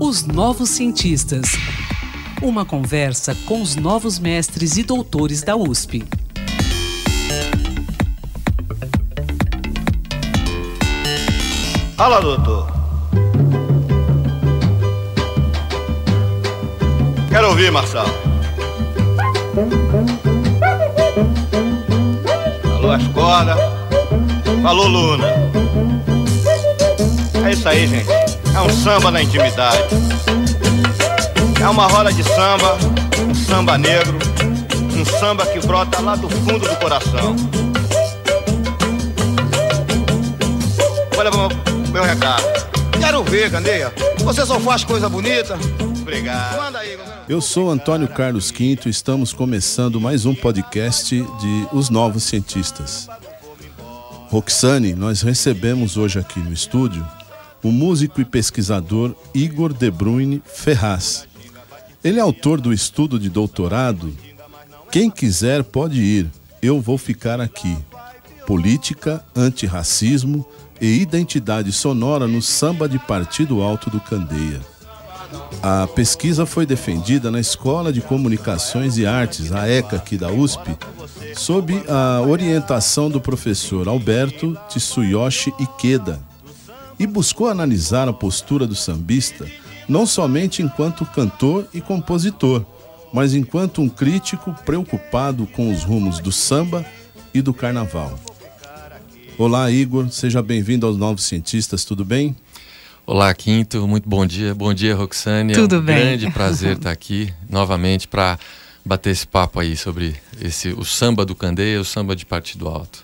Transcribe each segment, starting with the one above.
Os Novos Cientistas. Uma conversa com os novos mestres e doutores da USP. Fala, doutor. Quero ouvir, Marçal. Falou as. Falou, Luna. Isso aí, gente. É um samba na intimidade. É uma roda de samba, um samba negro, um samba que brota lá do fundo do coração. Olha meu recado. Quero ver, Candeia. Você só faz coisa bonita. Obrigado. Manda aí, Eu sou Antônio Carlos Quinto e estamos começando mais um podcast de Os Novos Cientistas. Roxane, nós recebemos hoje aqui no estúdio o músico e pesquisador Igor De Bruyne Ferraz. Ele é autor do estudo de doutorado Quem quiser pode ir, eu vou ficar aqui. Política, antirracismo e identidade sonora no samba de Partido Alto do Candeia. A pesquisa foi defendida na Escola de Comunicações e Artes, a ECA, aqui da USP, sob a orientação do professor Alberto Tsuyoshi Ikeda, e buscou analisar a postura do sambista não somente enquanto cantor e compositor, mas enquanto um crítico preocupado com os rumos do samba e do carnaval. Olá, Igor, seja bem-vindo aos Novos Cientistas, tudo bem? Olá, Quinto, muito bom dia. Bom dia, Roxane. Tudo é um bem. grande prazer estar aqui novamente para bater esse papo aí sobre esse, o samba do Candeia, o samba de Partido Alto.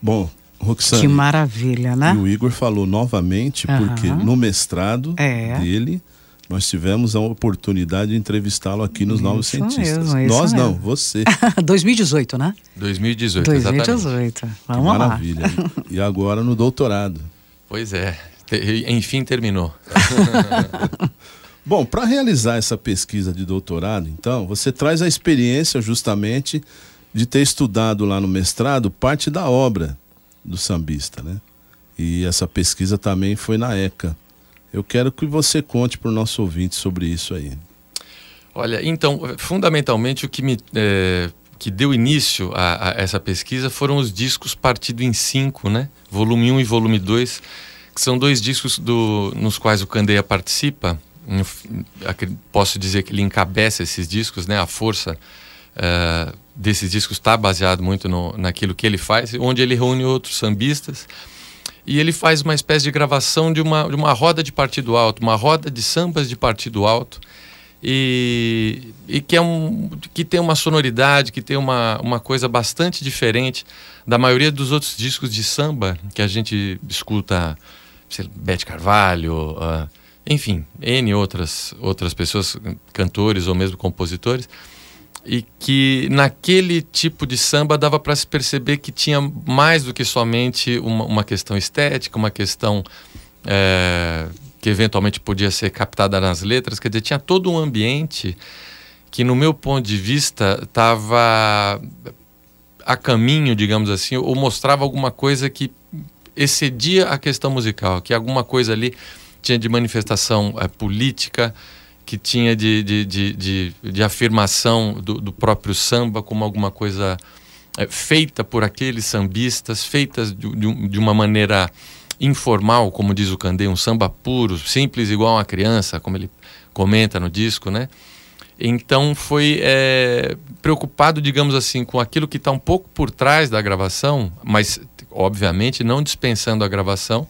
Bom, Roxane. Que maravilha, né? E o Igor falou novamente, Aham. porque no mestrado É. dele, nós tivemos a oportunidade de entrevistá-lo aqui nos Novos Isso Cientistas. mesmo, isso nós não, mesmo. você. 2018, né? 2018, exatamente. 2018. Que Vamos lá. maravilha. E agora no doutorado. Pois é, enfim terminou. Bom, para realizar essa pesquisa de doutorado, então, você traz a experiência justamente de ter estudado lá no mestrado parte da obra do sambista, né? E essa pesquisa também foi na ECA. Eu quero que você conte para o nosso ouvinte sobre isso aí. Olha, então, fundamentalmente o que me eh, que deu início a, a essa pesquisa foram os discos partido em cinco, né? Volume 1 e volume 2, que são dois discos do, nos quais o Candeia participa. Posso dizer que ele encabeça esses discos, né? A força eh, desses discos está baseado muito no, naquilo que ele faz, onde ele reúne outros sambistas e ele faz uma espécie de gravação de uma, de uma roda de partido alto, uma roda de sambas de partido alto e, e que, é um, que tem uma sonoridade, que tem uma, uma coisa bastante diferente da maioria dos outros discos de samba que a gente escuta, sei lá, Bete Carvalho, ah, enfim, N outras, outras pessoas, cantores ou mesmo compositores, e que naquele tipo de samba dava para se perceber que tinha mais do que somente uma, uma questão estética, uma questão é, que eventualmente podia ser captada nas letras, quer dizer, tinha todo um ambiente que, no meu ponto de vista, estava a caminho, digamos assim, ou mostrava alguma coisa que excedia a questão musical, que alguma coisa ali tinha de manifestação eh, política, que tinha de, de, de, de, de afirmação do, do próprio samba como alguma coisa eh, feita por aqueles sambistas, feitas de, de de uma maneira informal, como diz o Candê, um samba puro, simples igual uma criança, como ele comenta no disco, né? Então foi eh, preocupado, digamos assim, com aquilo que está um pouco por trás da gravação, mas obviamente não dispensando a gravação.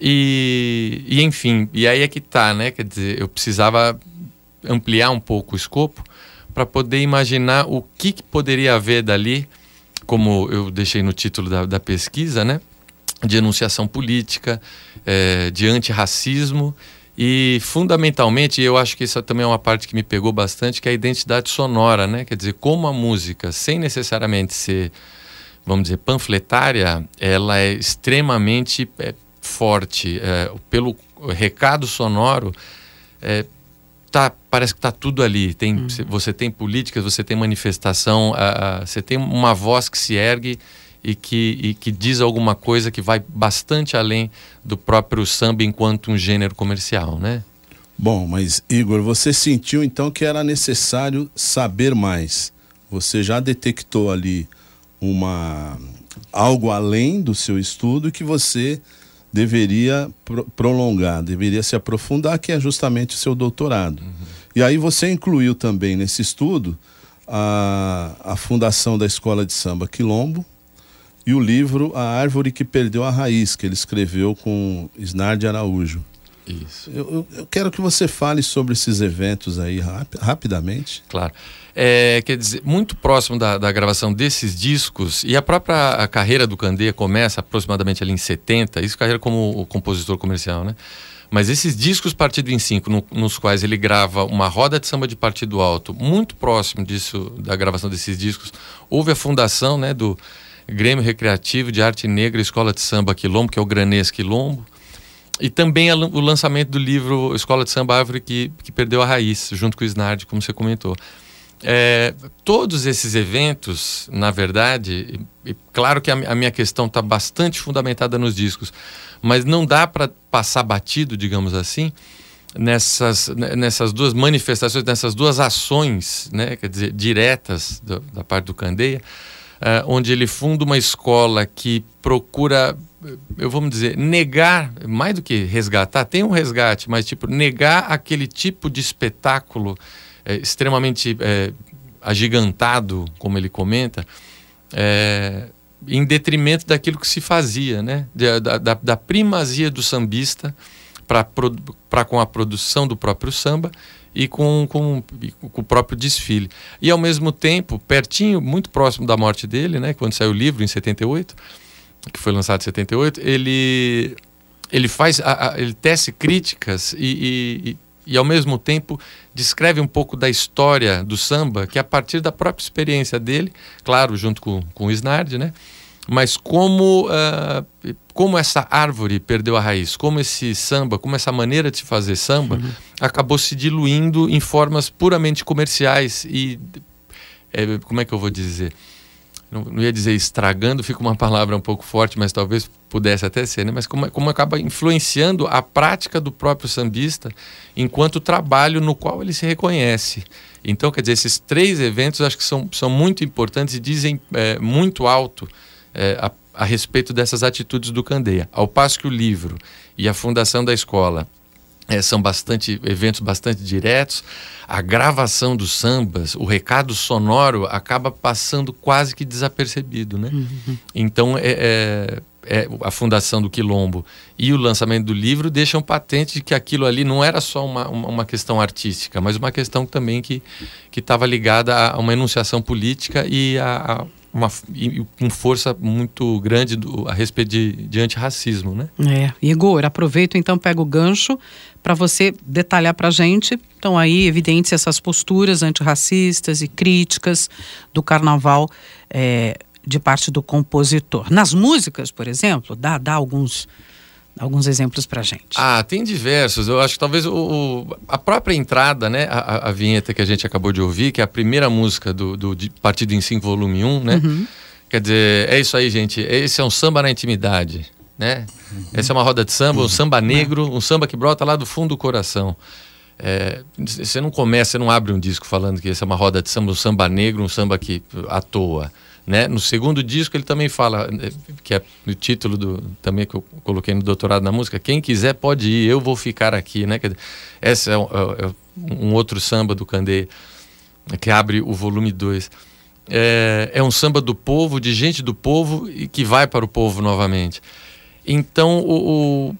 E, e, enfim, e aí é que tá, né? Quer dizer, eu precisava ampliar um pouco o escopo para poder imaginar o que, que poderia haver dali, como eu deixei no título da, da pesquisa, né? De enunciação política, eh, de antirracismo e, fundamentalmente, eu acho que isso também é uma parte que me pegou bastante, que é a identidade sonora, né? Quer dizer, como a música, sem necessariamente ser, vamos dizer, panfletária, ela é extremamente eh, forte. eh, pelo recado sonoro, eh, tá, parece que está tudo ali. Tem, cê- Você tem políticas, você tem manifestação, você tem uma voz que se ergue e que, e que diz alguma coisa que vai bastante além do próprio samba enquanto um gênero comercial, né? Bom, mas Igor, você sentiu então que era necessário saber mais. Você já detectou ali uma algo além do seu estudo que você deveria pro prolongar, deveria se aprofundar, que é justamente o seu doutorado. Uhum. E aí você incluiu também nesse estudo a, a fundação da Escola de Samba Quilombo e o livro A Árvore que Perdeu a Raiz, que ele escreveu com Snardi Araújo. Isso. Eu, eu, quero que você fale sobre esses eventos aí rap rapidamente. Claro. É, quer dizer, muito próximo da, da, gravação desses discos, e a própria a carreira do Candeia começa aproximadamente ali em 70, isso carreira como compositor comercial, né? Mas esses discos partido em cinco, no, nos quais ele grava uma roda de samba de partido alto, muito próximo disso, da gravação desses discos, houve a fundação né, do Grêmio Recreativo de Arte Negra Escola de Samba Quilombo, que é o Granês Quilombo, e também o lançamento do livro Escola de Samba Árvore, que, que perdeu a raiz, junto com o Snard, como você comentou. É, todos esses eventos, na verdade, e, e claro que a, a minha questão está bastante fundamentada nos discos, mas não dá para passar batido, digamos assim, nessas, nessas duas manifestações, nessas duas ações, né, quer dizer, diretas do, da parte do Candeia, uh, onde ele funda uma escola que procura, eu vou dizer, negar, mais do que resgatar, tem um resgate, mas tipo, negar aquele tipo de espetáculo é, extremamente é, agigantado, como ele comenta, é, em detrimento daquilo que se fazia, né? Da, da, da primazia do sambista para com a produção do próprio samba e com, com, com, o próprio desfile. E ao mesmo tempo, pertinho, muito próximo da morte dele, né? Quando saiu o livro, em 78, que foi lançado em 78, ele, ele faz, a, a, ele tece críticas e, e, e, ao mesmo tempo descreve um pouco da história do samba, que é a partir da própria experiência dele, claro, junto com, com o Snard, né? Mas como, uh, como essa árvore perdeu a raiz, como esse samba, como essa maneira de se fazer samba uhum. acabou se diluindo em formas puramente comerciais e, é, como é que eu vou dizer? Não, não, ia dizer estragando, fica uma palavra um pouco forte, mas talvez pudesse até ser, né? mas como, como acaba influenciando a prática do próprio sambista enquanto trabalho no qual ele se reconhece. Então, quer dizer, esses três eventos acho que são, são muito importantes e dizem é, muito alto é, a, a respeito dessas atitudes do Candeia. Ao passo que o livro e a fundação da escola é, são bastante eventos bastante diretos. A gravação dos sambas, o recado sonoro acaba passando quase que desapercebido, né? Uhum. Então é, é, é, a fundação do Quilombo e o lançamento do livro deixam patente que aquilo ali não era só uma, uma questão artística, mas uma questão também que estava ligada a uma enunciação política e a, a uma, com força muito grande do, a respeito de, de antirracismo, né? É. Igor, aproveito então, pego o gancho para você detalhar para a gente. Então aí evidentes essas posturas antirracistas e críticas do carnaval é, de parte do compositor. Nas músicas, por exemplo, dá, dá alguns alguns exemplos para gente. Ah, tem diversos. Eu acho que talvez o, o a própria entrada, né, a, a, vinheta que a gente acabou de ouvir, que é a primeira música do, do Partido em 5, volume 1, né? Uhum. Quer dizer, é isso aí, gente. Esse é um samba na intimidade, né? Uhum. Essa é uma roda de samba, um samba negro, um samba que brota lá do fundo do coração. É, você não começa, você não abre um disco falando que essa é uma roda de samba, um samba negro, um samba que à toa. Né? No segundo disco ele também fala, que é o título do, também que eu coloquei no doutorado na música, quem quiser pode ir, eu vou ficar aqui. Né? Esse é um, é, é um outro samba do Candeia, que abre o volume 2. É, é um samba do povo, de gente do povo e que vai para o povo novamente. Então, o, o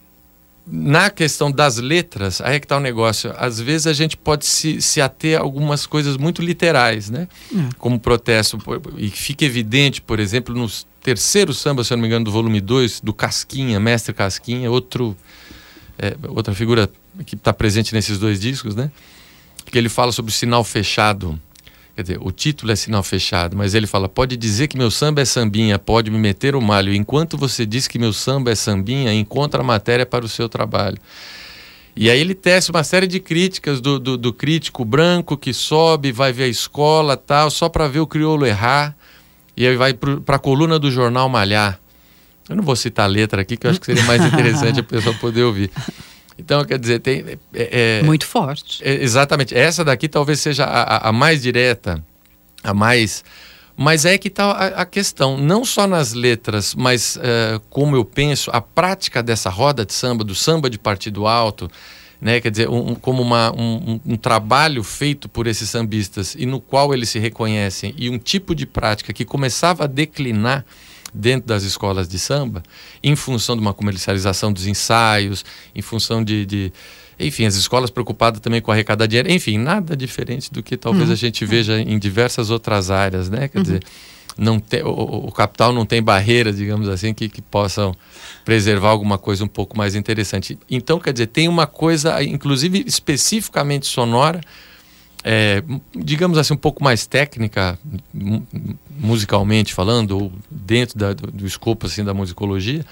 na questão das letras, aí é que está o negócio. Às vezes a gente pode se, se ater a algumas coisas muito literais, né? É. Como protesto. E fica evidente, por exemplo, no terceiro samba, se eu não me engano, do volume 2, do Casquinha, Mestre Casquinha, outro, é, outra figura que está presente nesses dois discos, né? Que ele fala sobre o sinal fechado Quer dizer, o título é sinal fechado, mas ele fala: pode dizer que meu samba é sambinha, pode me meter o malho. Enquanto você diz que meu samba é sambinha, encontra a matéria para o seu trabalho. E aí ele tece uma série de críticas do, do, do crítico branco que sobe, vai ver a escola tal, só para ver o crioulo errar. E aí vai para a coluna do jornal Malhar. Eu não vou citar a letra aqui, que eu acho que seria mais interessante a pessoa poder ouvir. Então, quer dizer, tem. É, é, Muito forte. É, exatamente. Essa daqui talvez seja a, a, mais direta, a mais. Mas é que está a, a, questão, não só nas letras, mas uh, como eu penso, a prática dessa roda de samba, do samba de partido alto, né? quer dizer, um, como uma, um, um, trabalho feito por esses sambistas e no qual eles se reconhecem, e um tipo de prática que começava a declinar dentro das escolas de samba, em função de uma comercialização dos ensaios, em função de, de enfim, as escolas preocupadas também com arrecadar dinheiro, enfim, nada diferente do que talvez uhum. a gente veja em diversas outras áreas, né? Quer uhum. dizer, não tem, o, o, capital não tem barreiras, digamos assim, que, que possam preservar alguma coisa um pouco mais interessante. Então, quer dizer, tem uma coisa, inclusive especificamente sonora, é, digamos assim, um pouco mais técnica, musicalmente falando, ou dentro da, do, do escopo assim, da musicologia,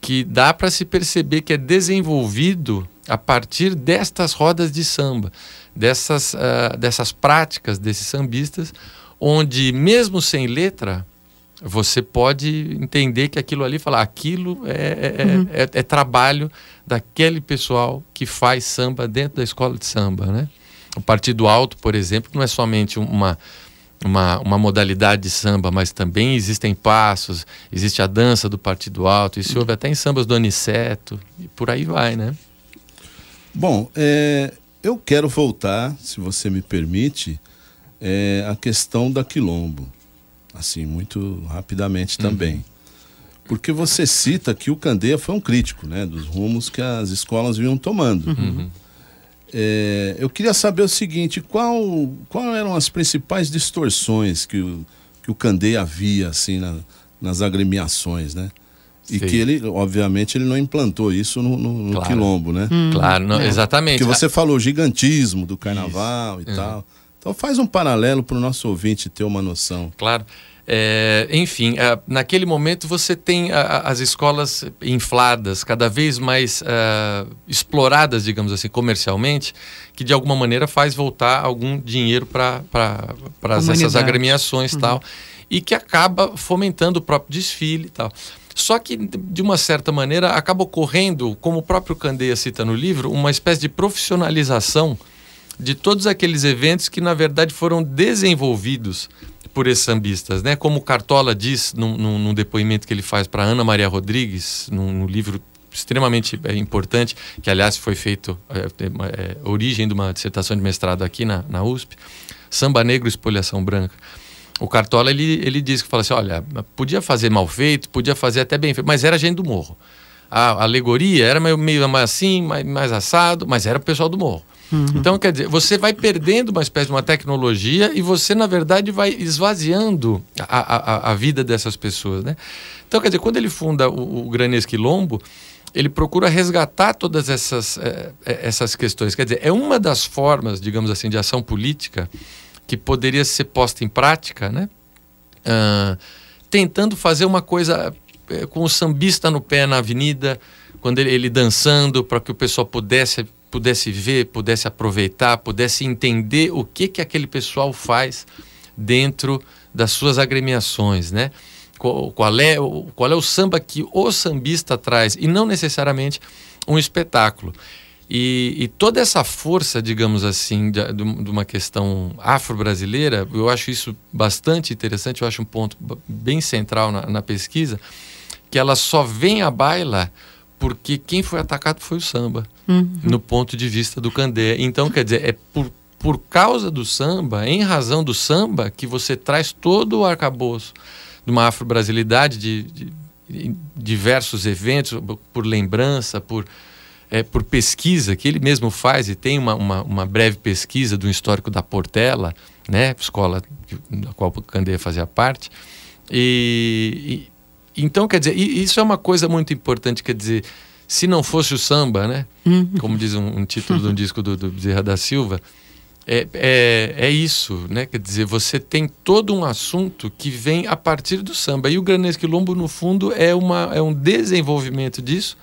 que dá para se perceber que é desenvolvido a partir destas rodas de samba, dessas, uh, dessas práticas desses sambistas, onde, mesmo sem letra, você pode entender que aquilo ali, falar, aquilo é, é, uhum. é, é trabalho daquele pessoal que faz samba dentro da escola de samba, né? O Partido Alto, por exemplo, não é somente uma, uma, uma modalidade de samba, mas também existem passos, existe a dança do Partido Alto, isso houve até em sambas do Aniceto, e por aí vai, né? Bom, é, eu quero voltar, se você me permite, é, a questão da Quilombo, assim, muito rapidamente uhum. também. Porque você cita que o Candeia foi um crítico né, dos rumos que as escolas vinham tomando. Uhum. É, eu queria saber o seguinte: qual, qual eram as principais distorções que o, que o Candeia havia assim, na, nas agremiações, né? E Sim. que ele, obviamente, ele não implantou isso no, no, no claro. quilombo, né? Hum. Claro, não, é. exatamente. Porque você falou gigantismo do carnaval isso. e uhum. tal. Então faz um paralelo para o nosso ouvinte ter uma noção. Claro. É, enfim, é, naquele momento você tem a, as escolas infladas, cada vez mais é, exploradas, digamos assim, comercialmente, que de alguma maneira faz voltar algum dinheiro para essas agremiações e uhum. tal, e que acaba fomentando o próprio desfile e tal. Só que, de uma certa maneira, acaba ocorrendo, como o próprio Candeia cita no livro, uma espécie de profissionalização de todos aqueles eventos que, na verdade, foram desenvolvidos por esses sambistas, né? Como Cartola diz num, num, num depoimento que ele faz para Ana Maria Rodrigues, num, num, livro extremamente é, importante, que aliás foi feito é, é, origem de uma dissertação de mestrado aqui na, na USP, Samba Negro Espoliação Branca. O Cartola ele, ele diz que fala assim, olha, podia fazer mal feito, podia fazer até bem feito, mas era gente do morro. A alegoria era meio, meio assim, mais, mais assado, mas era o pessoal do morro. Uhum. Então, quer dizer, você vai perdendo uma espécie de uma tecnologia e você, na verdade, vai esvaziando a, a, a vida dessas pessoas, né? Então, quer dizer, quando ele funda o, o Granês Quilombo, ele procura resgatar todas essas, é, essas questões. Quer dizer, é uma das formas, digamos assim, de ação política que poderia ser posta em prática, né? Uh, tentando fazer uma coisa é, com o sambista no pé na avenida, quando ele, ele dançando, para que o pessoal pudesse pudesse ver, pudesse aproveitar, pudesse entender o que que aquele pessoal faz dentro das suas agremiações, né? Qual, é, qual é o samba que o sambista traz e não necessariamente um espetáculo. E, e toda essa força, digamos assim, de, de uma questão afro-brasileira, eu acho isso bastante interessante, eu acho um ponto bem central na, na pesquisa, que ela só vem à baila porque quem foi atacado foi o samba, uhum. no ponto de vista do Candé. Então, quer dizer, é por, por causa do samba, em razão do samba, que você traz todo o arcabouço de uma afro-brasilidade, de, de, de, diversos eventos, por lembrança, por, é, por pesquisa, que ele mesmo faz, e tem uma, uma, uma breve pesquisa do histórico da Portela, né, escola da qual o Candé fazia parte, e, então, quer dizer, isso é uma coisa muito importante, quer dizer, se não fosse o samba, né? Uhum. Como diz um, um título de um disco do, do Bezerra da Silva, é, é, é, isso, né? Quer dizer, você tem todo um assunto que vem a partir do samba. E o Granês Quilombo, no fundo, é, uma, é um desenvolvimento disso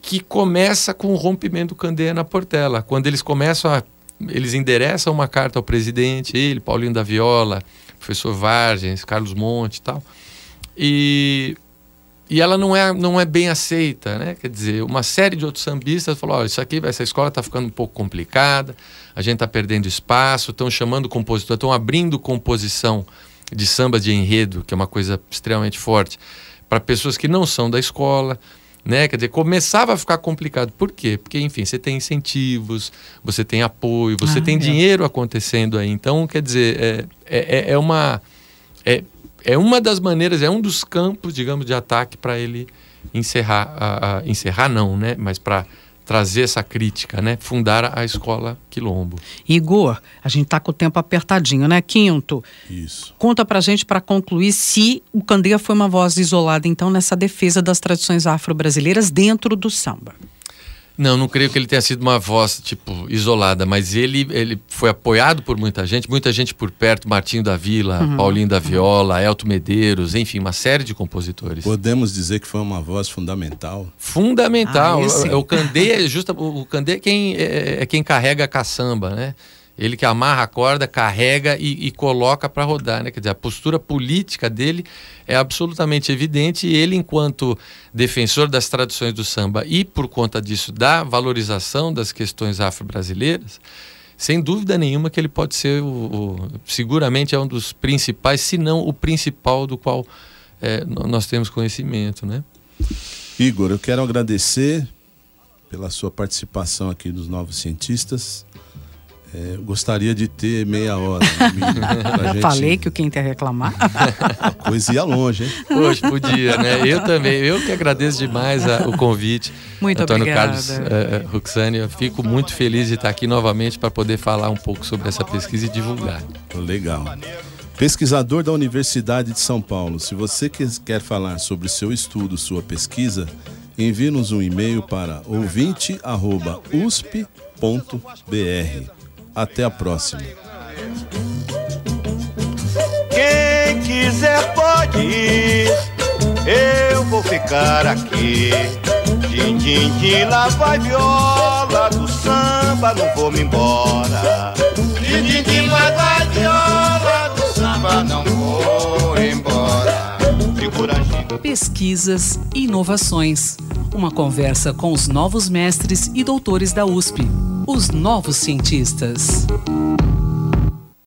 que começa com o rompimento do Candeia na Portela. Quando eles começam a. Eles endereçam uma carta ao presidente, ele, Paulinho da Viola, professor Vargens, Carlos Monte e tal. E, e ela não é, não é bem aceita, né? Quer dizer, uma série de outros sambistas falou: olha, isso aqui, essa escola está ficando um pouco complicada, a gente está perdendo espaço, estão chamando compositor, estão abrindo composição de samba de enredo, que é uma coisa extremamente forte, para pessoas que não são da escola. Né? Quer dizer, começava a ficar complicado. Por quê? Porque, enfim, você tem incentivos, você tem apoio, você ah, tem é. dinheiro acontecendo aí. Então, quer dizer, é, é, é, é uma. É, é uma das maneiras, é um dos campos, digamos, de ataque para ele encerrar. A, a, encerrar não, né? Mas para trazer essa crítica, né? Fundar a escola Quilombo. Igor, a gente está com o tempo apertadinho, né? Quinto. Isso. Conta pra gente para concluir se o Candeia foi uma voz isolada então nessa defesa das tradições afro-brasileiras dentro do samba. Não, não creio que ele tenha sido uma voz, tipo, isolada, mas ele, ele foi apoiado por muita gente, muita gente por perto, Martinho da Vila, uhum. Paulinho da Viola, Elton Medeiros, enfim, uma série de compositores. Podemos dizer que foi uma voz fundamental? Fundamental. Ah, o, o Candê é justa, o Candê é quem, é, é quem carrega a caçamba, né? Ele que amarra a corda, carrega e, e coloca para rodar, né? Quer dizer, a postura política dele é absolutamente evidente e ele, enquanto defensor das tradições do samba e por conta disso da valorização das questões afro-brasileiras, sem dúvida nenhuma que ele pode ser o, o, seguramente é um dos principais, se não o principal do qual é, nós temos conhecimento, né? Igor, eu quero agradecer pela sua participação aqui dos Novos Cientistas. É, gostaria de ter meia hora. gente... Falei que o quem quer reclamar. A coisa ia longe, hein? Hoje podia, né? Eu também. Eu que agradeço demais a, o convite. Muito Antônio obrigada. Carlos uh, Ruxani. Eu fico muito feliz de estar aqui novamente para poder falar um pouco sobre essa pesquisa e divulgar. Legal. Pesquisador da Universidade de São Paulo, se você quer falar sobre seu estudo, sua pesquisa, envie-nos um e-mail para ouvinte.usp.br. Até a próxima. Quem quiser pode ir, eu vou ficar aqui. Din, din, din, lá vai viola do samba, não vou me embora. Din, din, din, lá vai viola do samba, não vou embora. Pesquisas e inovações. Uma conversa com os novos mestres e doutores da USP os novos cientistas.